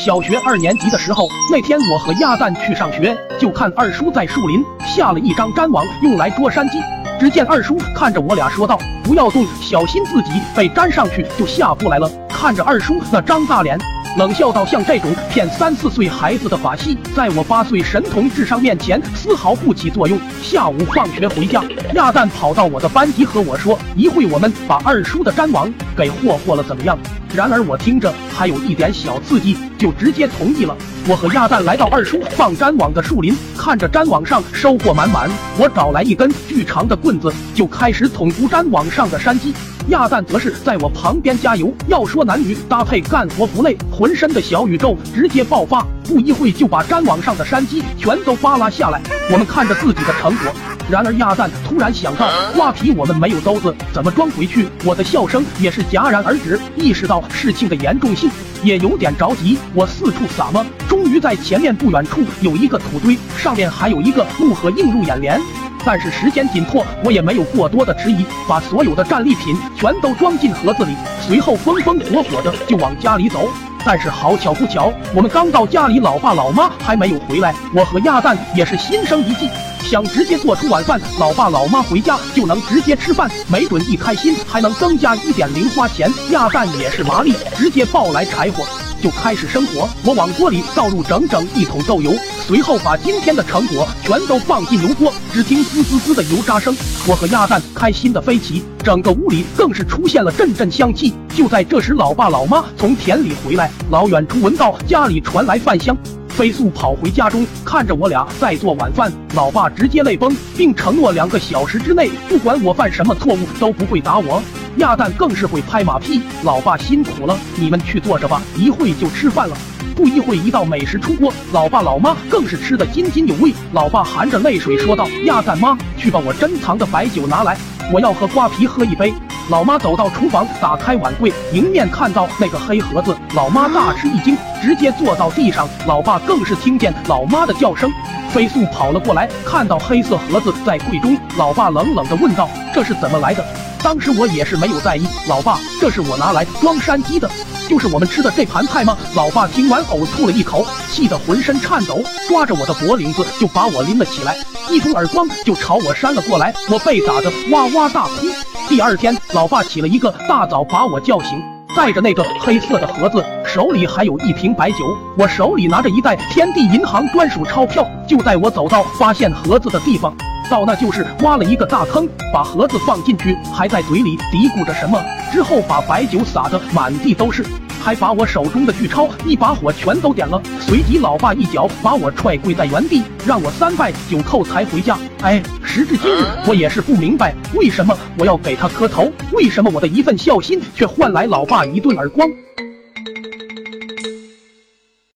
小学二年级的时候，那天我和鸭蛋去上学，就看二叔在树林下了一张粘网，用来捉山鸡。只见二叔看着我俩说道：“不要动，小心自己被粘上去就下不来了。”看着二叔那张大脸，冷笑道：“像这种骗三四岁孩子的把戏，在我八岁神童智商面前丝毫不起作用。”下午放学回家，鸭蛋跑到我的班级和我说：“一会我们把二叔的粘网给霍霍了，怎么样？”然而我听着还有一点小刺激，就直接同意了。我和鸭蛋来到二叔放粘网的树林，看着粘网上收获满满，我找来一根巨长的棍子，就开始捅咕粘网上的山鸡。鸭蛋则是在我旁边加油。要说男女搭配干活不累，浑身的小宇宙直接爆发，不一会就把粘网上的山鸡全都扒拉下来。我们看着自己的成果，然而亚蛋突然想到，瓜皮我们没有兜子，怎么装回去？我的笑声也是戛然而止，意识到事情的严重性，也有点着急。我四处撒么，终于在前面不远处有一个土堆，上面还有一个木盒映入眼帘。但是时间紧迫，我也没有过多的迟疑，把所有的战利品全都装进盒子里，随后风风火火的就往家里走。但是好巧不巧，我们刚到家里，老爸老妈还没有回来。我和鸭蛋也是心生一计，想直接做出晚饭，老爸老妈回家就能直接吃饭，没准一开心还能增加一点零花钱。鸭蛋也是麻利，直接抱来柴火。就开始生火，我往锅里倒入整整一桶豆油，随后把今天的成果全都放进油锅，只听滋滋滋的油渣声，我和鸭蛋开心的飞起，整个屋里更是出现了阵阵香气。就在这时，老爸老妈从田里回来，老远处闻到家里传来饭香，飞速跑回家中，看着我俩在做晚饭，老爸直接泪崩，并承诺两个小时之内，不管我犯什么错误，都不会打我。鸭蛋更是会拍马屁，老爸辛苦了，你们去坐着吧，一会就吃饭了。不一会，一道美食出锅，老爸老妈更是吃得津津有味。老爸含着泪水说道：“鸭蛋妈，去把我珍藏的白酒拿来，我要和瓜皮喝一杯。”老妈走到厨房，打开碗柜，迎面看到那个黑盒子，老妈大吃一惊，直接坐到地上。老爸更是听见老妈的叫声，飞速跑了过来，看到黑色盒子在柜中，老爸冷冷地问道：“这是怎么来的？”当时我也是没有在意，老爸，这是我拿来装山鸡的，就是我们吃的这盘菜吗？老爸听完呕吐了一口，气得浑身颤抖，抓着我的脖领子就把我拎了起来，一通耳光就朝我扇了过来，我被打得哇哇大哭。第二天，老爸起了一个大早把我叫醒，带着那个黑色的盒子，手里还有一瓶白酒，我手里拿着一袋天地银行专属钞票。就在我走到发现盒子的地方。到那就是挖了一个大坑，把盒子放进去，还在嘴里嘀咕着什么，之后把白酒撒得满地都是，还把我手中的巨钞一把火全都点了。随即，老爸一脚把我踹跪在原地，让我三拜九叩才回家。哎，时至今日，我也是不明白，为什么我要给他磕头？为什么我的一份孝心却换来老爸一顿耳光？